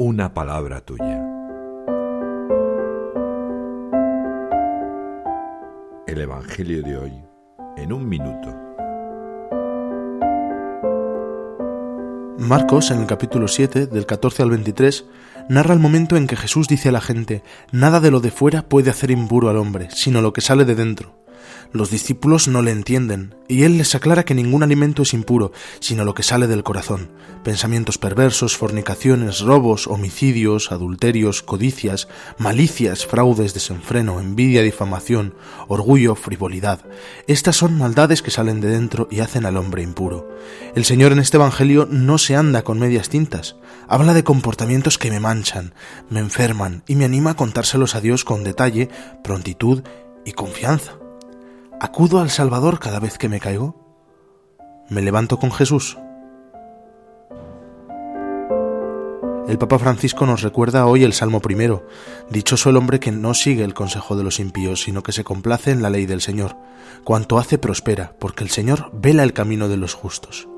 una palabra tuya. El Evangelio de hoy en un minuto. Marcos, en el capítulo 7, del 14 al 23, narra el momento en que Jesús dice a la gente, Nada de lo de fuera puede hacer impuro al hombre, sino lo que sale de dentro los discípulos no le entienden, y él les aclara que ningún alimento es impuro, sino lo que sale del corazón. Pensamientos perversos, fornicaciones, robos, homicidios, adulterios, codicias, malicias, fraudes, desenfreno, envidia, difamación, orgullo, frivolidad. Estas son maldades que salen de dentro y hacen al hombre impuro. El Señor en este Evangelio no se anda con medias tintas. Habla de comportamientos que me manchan, me enferman y me anima a contárselos a Dios con detalle, prontitud y confianza. ¿Acudo al Salvador cada vez que me caigo? ¿Me levanto con Jesús? El Papa Francisco nos recuerda hoy el Salmo primero. Dichoso el hombre que no sigue el consejo de los impíos, sino que se complace en la ley del Señor. Cuanto hace prospera, porque el Señor vela el camino de los justos.